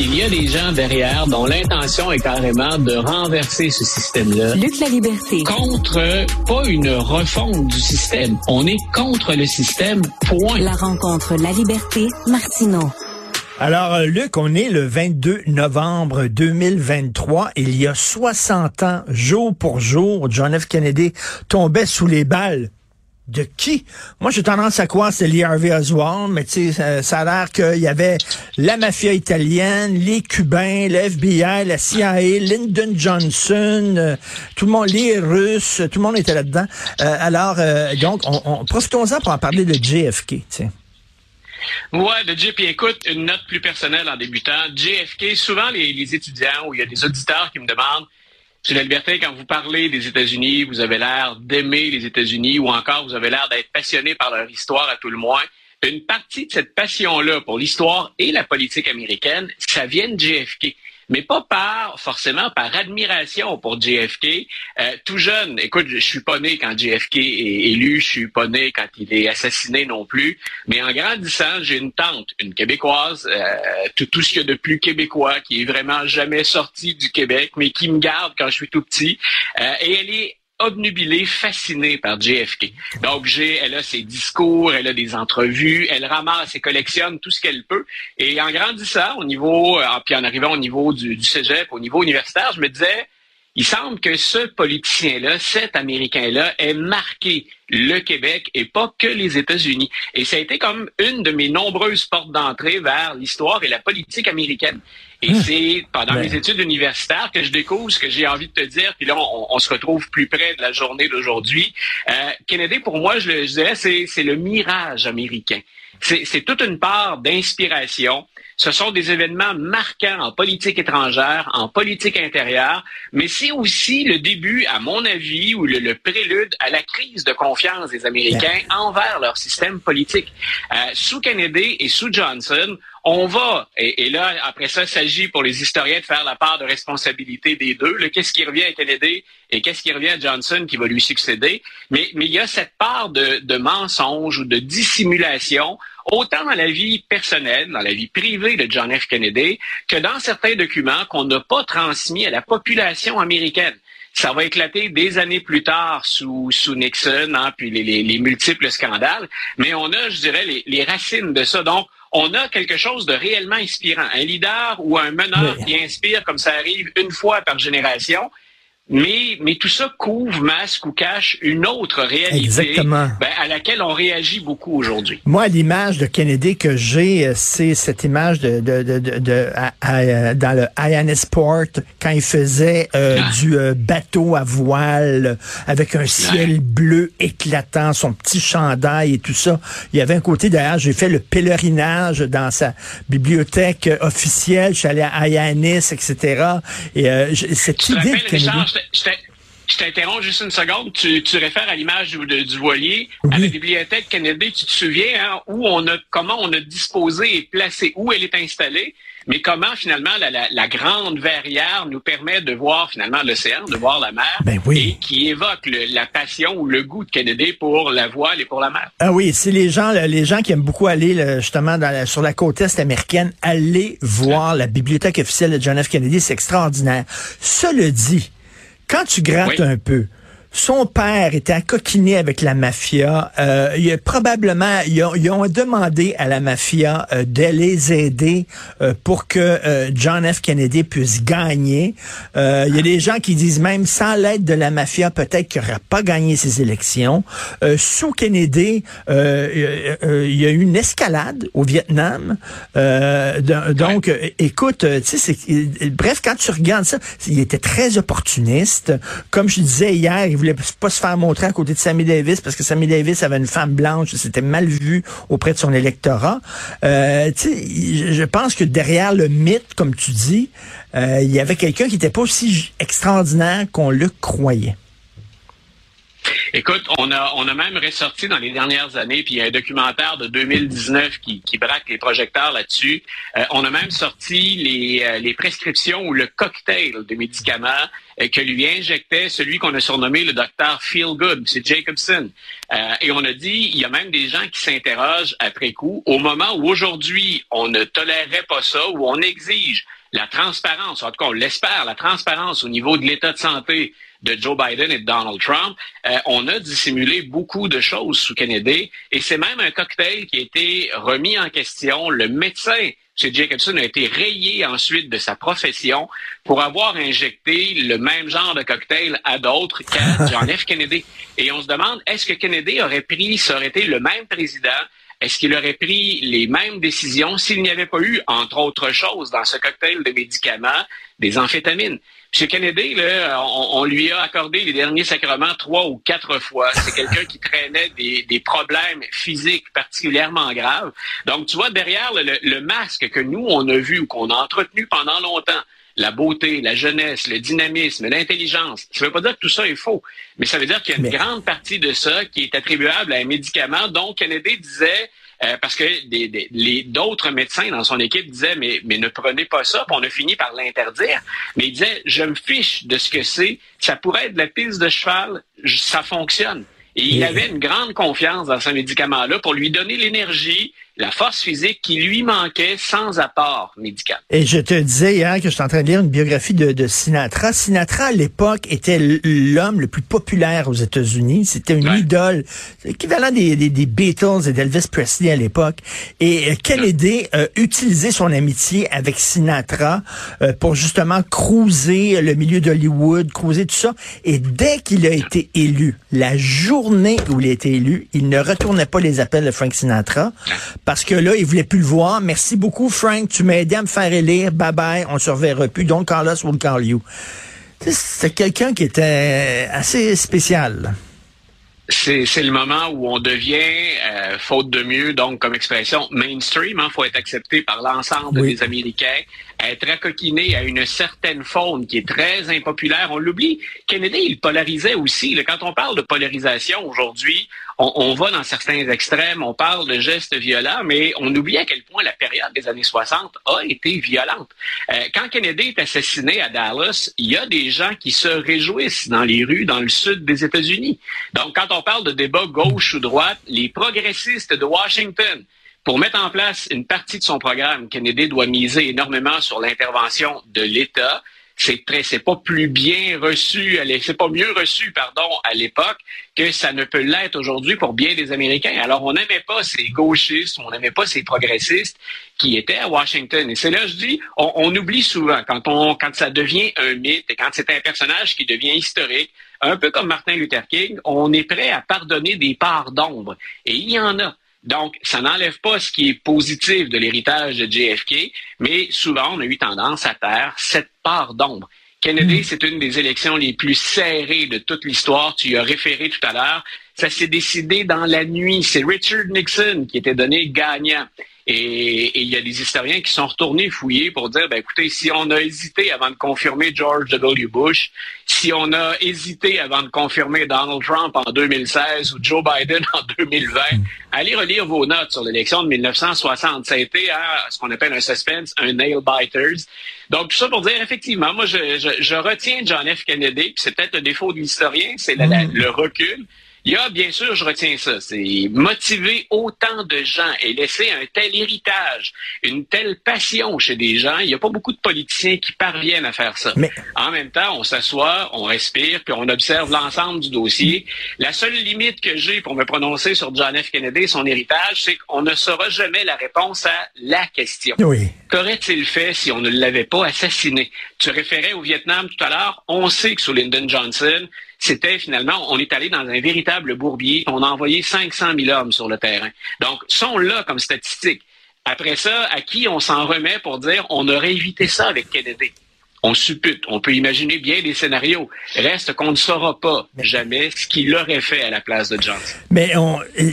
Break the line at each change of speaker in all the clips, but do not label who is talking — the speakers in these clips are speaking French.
Il y a des gens derrière dont l'intention est carrément de renverser ce système-là.
Luc La Liberté.
Contre, pas une refonte du système. On est contre le système, point.
La rencontre La Liberté, Martineau.
Alors, euh, Luc, on est le 22 novembre 2023. Il y a 60 ans, jour pour jour, John F. Kennedy tombait sous les balles de qui? Moi, j'ai tendance à croire que c'est Harvey Oswald, mais tu sais, ça, a l'air qu'il y avait la mafia italienne, les Cubains, le FBI, la CIA, Lyndon Johnson, euh, tout le monde, les Russes, tout le monde était là-dedans. Euh, alors, euh, donc, on, profitons-en pour en parler de JFK, sais.
Ouais, de JP, écoute, une note plus personnelle en débutant. JFK, souvent les, les étudiants ou il y a des auditeurs qui me demandent la liberté, quand vous parlez des États-Unis, vous avez l'air d'aimer les États-Unis ou encore vous avez l'air d'être passionné par leur histoire à tout le moins. Une partie de cette passion-là pour l'histoire et la politique américaine, ça vient de JFK mais pas par forcément par admiration pour JFK. Euh, tout jeune, écoute, je suis pas né quand JFK est élu, je suis pas né quand il est assassiné non plus, mais en grandissant, j'ai une tante, une québécoise, euh, tout, tout ce qu'il y a de plus québécois, qui est vraiment jamais sorti du Québec, mais qui me garde quand je suis tout petit, euh, et elle est obnubilée, fascinée par JFK. Donc, j'ai, elle a ses discours, elle a des entrevues, elle ramasse et collectionne tout ce qu'elle peut. Et en grandissant au niveau, euh, puis en arrivant au niveau du, du cégep, au niveau universitaire, je me disais, il semble que ce politicien-là, cet Américain-là, ait marqué le Québec et pas que les États-Unis. Et ça a été comme une de mes nombreuses portes d'entrée vers l'histoire et la politique américaine. Et hum. c'est pendant ben. mes études universitaires que je découvre ce que j'ai envie de te dire. Puis là, on, se retrouve plus près de la journée d'aujourd'hui. Euh, Kennedy, pour moi, je le disais, c'est le mirage américain. C'est toute une part d'inspiration. Ce sont des événements marquants en politique étrangère, en politique intérieure, mais c'est aussi le début, à mon avis, ou le, prélude à la crise de confiance des Américains envers leur système politique. Euh, sous Kennedy et sous Johnson, on va, et, là, après ça, il s'agit pour les historiens de faire la part de responsabilité des deux. Qu'est-ce qui revient à Kennedy et qu'est-ce qui revient à Johnson qui va lui succéder? Mais, mais il y a cette part de, de mensonge ou de dissimulation, autant dans la vie personnelle, dans la vie privée de John F. Kennedy, que dans certains documents qu'on n'a pas transmis à la population américaine ça va éclater des années plus tard sous, sous Nixon, hein, puis les, les, multiples scandales. Mais on a, je dirais, les, les racines de ça. Donc, on a quelque chose de réellement inspirant. Un leader ou un meneur qui inspire comme ça arrive une fois par génération. Mais, mais tout ça couvre, masque ou cache une autre réalité Ben, à laquelle on réagit beaucoup aujourd'hui.
Moi, l'image de Kennedy que j'ai, euh, c'est cette image de, de, de, de, euh, dans le INS Port quand il faisait euh, ah. du bateau à voile avec un ciel bleu éclatant, son petit chandail et tout ça. Il y avait un côté d'ailleurs, j'ai fait le pèlerinage dans sa bibliothèque officielle. Je suis allé à IANIS, etc. Et cette idée de Kennedy
je t'interromps juste une seconde. Tu, réfères à l'image du, du, voilier à la bibliothèque Kennedy. Tu te souviens hein, où on a, comment on a disposé et placé, où elle est installée, mais comment finalement la, grande verrière nous permet de voir finalement l'océan, de voir la mer,
ben oui.
et qui évoque la passion ou le goût de Kennedy pour la voile et pour la mer.
Ah oui, c'est les gens, les gens qui aiment beaucoup aller justement dans sur la côte est américaine, aller voir la bibliothèque officielle de John F. Kennedy, c'est extraordinaire. Cela dit, quand tu grattes un peu, son père était accoquiné avec la mafia. Euh, il a probablement, ils ont, demandé à la mafia euh, de les aider euh, pour que euh, John F. Kennedy puisse gagner. il y a des gens qui disent même sans l'aide de la mafia, peut-être qu'il n'aurait pas gagné ces élections. sous Kennedy, il y a eu une escalade au Vietnam. donc, écoute, tu sais, bref, quand tu regardes ça, il était très opportuniste. Comme je disais hier, voulait pas se faire montrer à côté de Sammy Davis parce que Sammy Davis avait une femme blanche, c'était mal vu auprès de son électorat. Euh, je pense que derrière le mythe, comme tu dis, euh, il y avait quelqu'un qui n'était pas aussi extraordinaire qu'on le croyait.
Écoute, on a, même ressorti dans les dernières années, puis il y a un documentaire de 2019 qui, braque les projecteurs là-dessus. Euh, on a même sorti les, euh, les prescriptions ou le cocktail de médicaments euh, que lui injectait celui qu'on a surnommé le docteur Feel Good, c'est Jacobson. et on a dit, il y a même des gens qui s'interrogent après coup, au moment où aujourd'hui on ne tolérerait pas ça, où on exige la transparence, en tout cas on l'espère, la transparence au niveau de l'état de santé de Joe Biden et de Donald Trump, euh, on a dissimulé beaucoup de choses sous Kennedy et c'est même un cocktail qui a été remis en question. Le médecin chez Jacobson a été rayé ensuite de sa profession pour avoir injecté le même genre de cocktail à d'autres qu'à John F. Kennedy. Et on se demande, est-ce que Kennedy aurait pris, ça aurait été le même président est-ce qu'il aurait pris les mêmes décisions s'il n'y avait pas eu, entre autres choses, dans ce cocktail de médicaments, des amphétamines? M. Kennedy, là, on, lui a accordé les derniers sacrements trois ou quatre fois. C'est quelqu'un qui traînait des, problèmes physiques particulièrement graves. Donc, tu vois, derrière le, le masque que nous, on a vu ou qu'on a entretenu pendant longtemps, la beauté, la jeunesse, le dynamisme, l'intelligence. Ça ne veut pas dire que tout ça est faux, mais ça veut dire qu'il y a une grande partie de ça qui est attribuable à un médicament dont Kennedy disait euh, parce que les, d'autres médecins dans son équipe disaient mais, mais ne prenez pas ça, puis on a fini par l'interdire. Mais il disait je me fiche de ce que c'est, ça pourrait être de la piste de cheval, ça fonctionne. Et il avait une grande confiance dans ce médicament-là pour lui donner l'énergie, la force physique qui lui manquait sans apport médical.
Et je te disais hier que je suis en train de lire une biographie de, Sinatra. Sinatra, à l'époque, était l'homme le plus populaire aux États-Unis. C'était une idole, équivalent des, des, Beatles et d'Elvis Presley à l'époque. Et euh, Kennedy a utilisé son amitié avec Sinatra euh, pour justement cruiser le milieu d'Hollywood, cruiser tout ça. Et dès qu'il a été élu, la journée où il a été élu, il ne retournait pas les appels de Frank Sinatra parce que là, il voulait plus le voir. Merci beaucoup, Frank. Tu m'as aidé à me faire élire. Bye bye. On se reverra plus. Donc, Carlos will call you. C'est quelqu'un qui était assez spécial.
C'est, le moment où on devient, euh, faute de mieux, donc comme expression, mainstream. Il hein, faut être accepté par l'ensemble des Américains être accoquiné à une certaine faune qui est très impopulaire. On l'oublie. Kennedy, il polarisait aussi. Quand on parle de polarisation aujourd'hui, on, va dans certains extrêmes, on parle de gestes violents, mais on oublie à quel point la période des années 60 a été violente. Euh, quand Kennedy est assassiné à Dallas, il y a des gens qui se réjouissent dans les rues dans le sud des États-Unis. Donc, quand on parle de débat gauche ou droite, les progressistes de Washington, pour mettre en place une partie de son programme, Kennedy doit miser énormément sur l'intervention de l'État. C'est c'est pas plus bien reçu, c'est pas mieux reçu, pardon, à l'époque que ça ne peut l'être aujourd'hui pour bien des Américains. Alors, on n'aimait pas ces gauchistes, on n'aimait pas ces progressistes qui étaient à Washington. Et c'est là, je dis, on, on, oublie souvent quand on, quand ça devient un mythe et quand c'est un personnage qui devient historique, un peu comme Martin Luther King, on est prêt à pardonner des parts d'ombre. Et il y en a. Donc, ça n'enlève pas ce qui est positif de l'héritage de JFK, mais souvent, on a eu tendance à taire cette part d'ombre. Kennedy, hmm. c'est une des élections les plus serrées de toute l'histoire. Tu y as référé tout à l'heure. Ça s'est décidé dans la nuit. C'est Richard Nixon qui était donné gagnant. Et, il y a des historiens qui sont retournés fouiller pour dire, ben écoutez, si on a hésité avant de confirmer George W. Bush, si on a hésité avant de confirmer Donald Trump en 2016 ou Joe Biden en 2020, allez relire vos notes sur l'élection de 1960. Ça a été ce qu'on appelle un suspense, un nail biters. Donc, tout ça pour dire, effectivement, moi, je, je, retiens John F. Kennedy, puis c'est peut-être le défaut de l'historien, c'est le recul. Il y a, bien sûr, je retiens ça, c'est motiver autant de gens et laisser un tel héritage, une telle passion chez des gens. Il n'y a pas beaucoup de politiciens qui parviennent à faire ça. Mais... En même temps, on s'assoit, on respire, puis on observe l'ensemble du dossier. La seule limite que j'ai pour me prononcer sur John F. Kennedy et son héritage, c'est qu'on ne saura jamais la réponse à la question.
Oui.
Qu'aurait-il fait si on ne l'avait pas assassiné? Tu référais au Vietnam tout à l'heure. On sait que sous Lyndon Johnson, c'était finalement, on est allé dans un véritable bourbier. On a envoyé 500 000 hommes sur le terrain. Donc, sont là comme statistique. Après ça, à qui on s'en remet pour dire on aurait évité ça avec Kennedy? On suppute, on peut imaginer bien des scénarios. Reste qu'on ne saura pas jamais ce qu'il aurait fait à la place de Johnson.
Mais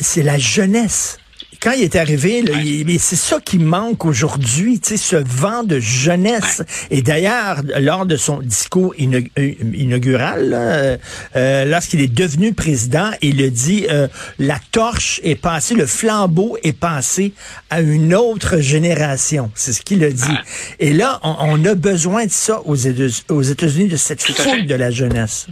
c'est la jeunesse quand il est arrivé, là, il- mais c'est ça qui manque aujourd'hui, tu sais, ce vent de jeunesse. Et d'ailleurs, lors de son discours euh, inaugural, là, euh, lorsqu'il est devenu président, il a dit euh, la torche est passée, le flambeau est passé à une autre génération. C'est ce qu'il a dit. Et là, on, on a besoin de ça aux aux États-Unis, de cette foule de la jeunesse.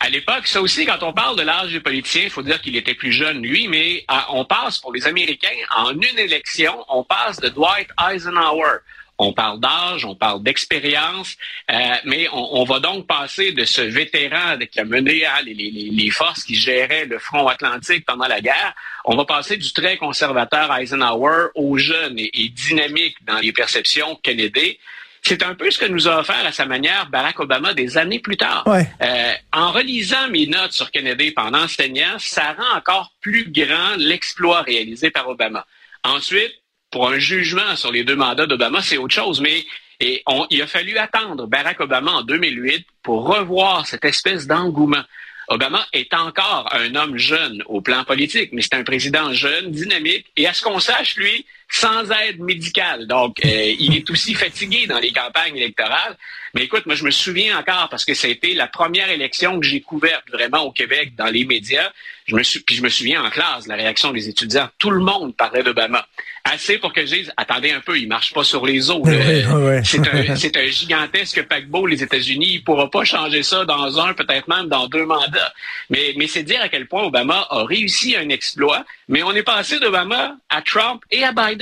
À l'époque, ça aussi, quand on parle de l'âge des politiciens, il faut dire qu'il était plus jeune, lui, mais euh, on passe pour les Américains, en une élection, on passe de Dwight Eisenhower. On parle d'âge, on parle d'expérience, euh, mais on, va donc passer de ce vétéran qui a mené les, forces qui géraient le front atlantique pendant la guerre, on va passer du très conservateur Eisenhower au jeune et, et dynamique dans les perceptions Kennedy. C'est un peu ce que nous a offert à sa manière Barack Obama des années plus tard.
Ouais.
Euh, en relisant mes notes sur Kennedy pendant enseignant, ça rend encore plus grand l'exploit réalisé par Obama. Ensuite, pour un jugement sur les deux mandats d'Obama, c'est autre chose, mais et on- il a fallu attendre Barack Obama en 2008 pour revoir cette espèce d'engouement. Obama est encore un homme jeune au plan politique, mais c'est un président jeune, dynamique, et à ce qu'on sache, lui, sans aide médicale. Donc, euh, il est aussi fatigué dans les campagnes électorales. Mais écoute, moi, je me souviens encore, parce que ça a été la première élection que j'ai couverte vraiment au Québec dans les médias. Je me puis je me souviens en classe, la réaction des étudiants. Tout le monde parlait d'Obama. Assez pour que je dise, attendez un peu, il marche pas sur les eaux.
Ouais, ouais.
C'est un, gigantesque paquebot, les États-Unis. Il pourra pas changer ça dans un, peut-être même dans deux mandats. Mais, mais c'est dire à quel point Obama a réussi un exploit. Mais on est passé d'Obama à Trump et à Biden.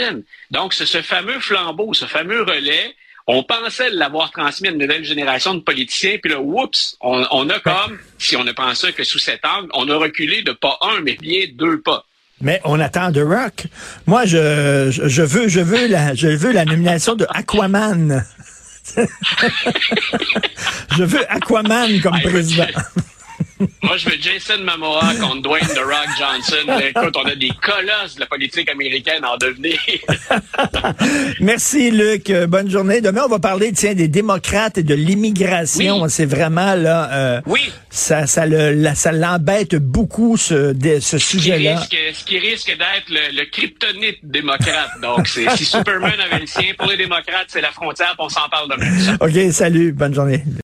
Donc, c'est ce fameux flambeau, ce fameux relais. On pensait l'avoir transmis à une nouvelle génération de politiciens, puis là, oups, on, on a comme, si on ne ça que sous cet angle, on a reculé de pas un, mais bien deux pas.
Mais on attend The Rock. Moi, je, veux, je veux la, je veux la nomination de Aquaman. je veux Aquaman comme président.
Moi, je veux Jason Momoa contre Dwayne The Rock Johnson. Écoute, on a des colosses de la politique américaine en devenir.
Merci, Luc. Euh, Bonne journée. Demain, on va parler, tiens, des démocrates et de l'immigration.
Oui.
C'est vraiment, là, euh,
Oui.
ça, ça le, la- ça l'embête beaucoup, ce, de- ce sujet-là.
risque, ce qui risque d'être le, le kryptonite démocrate. Donc, c'est- si Superman avait le sien, pour les démocrates, c'est la frontière, on s'en parle demain.
OK, salut. Bonne journée.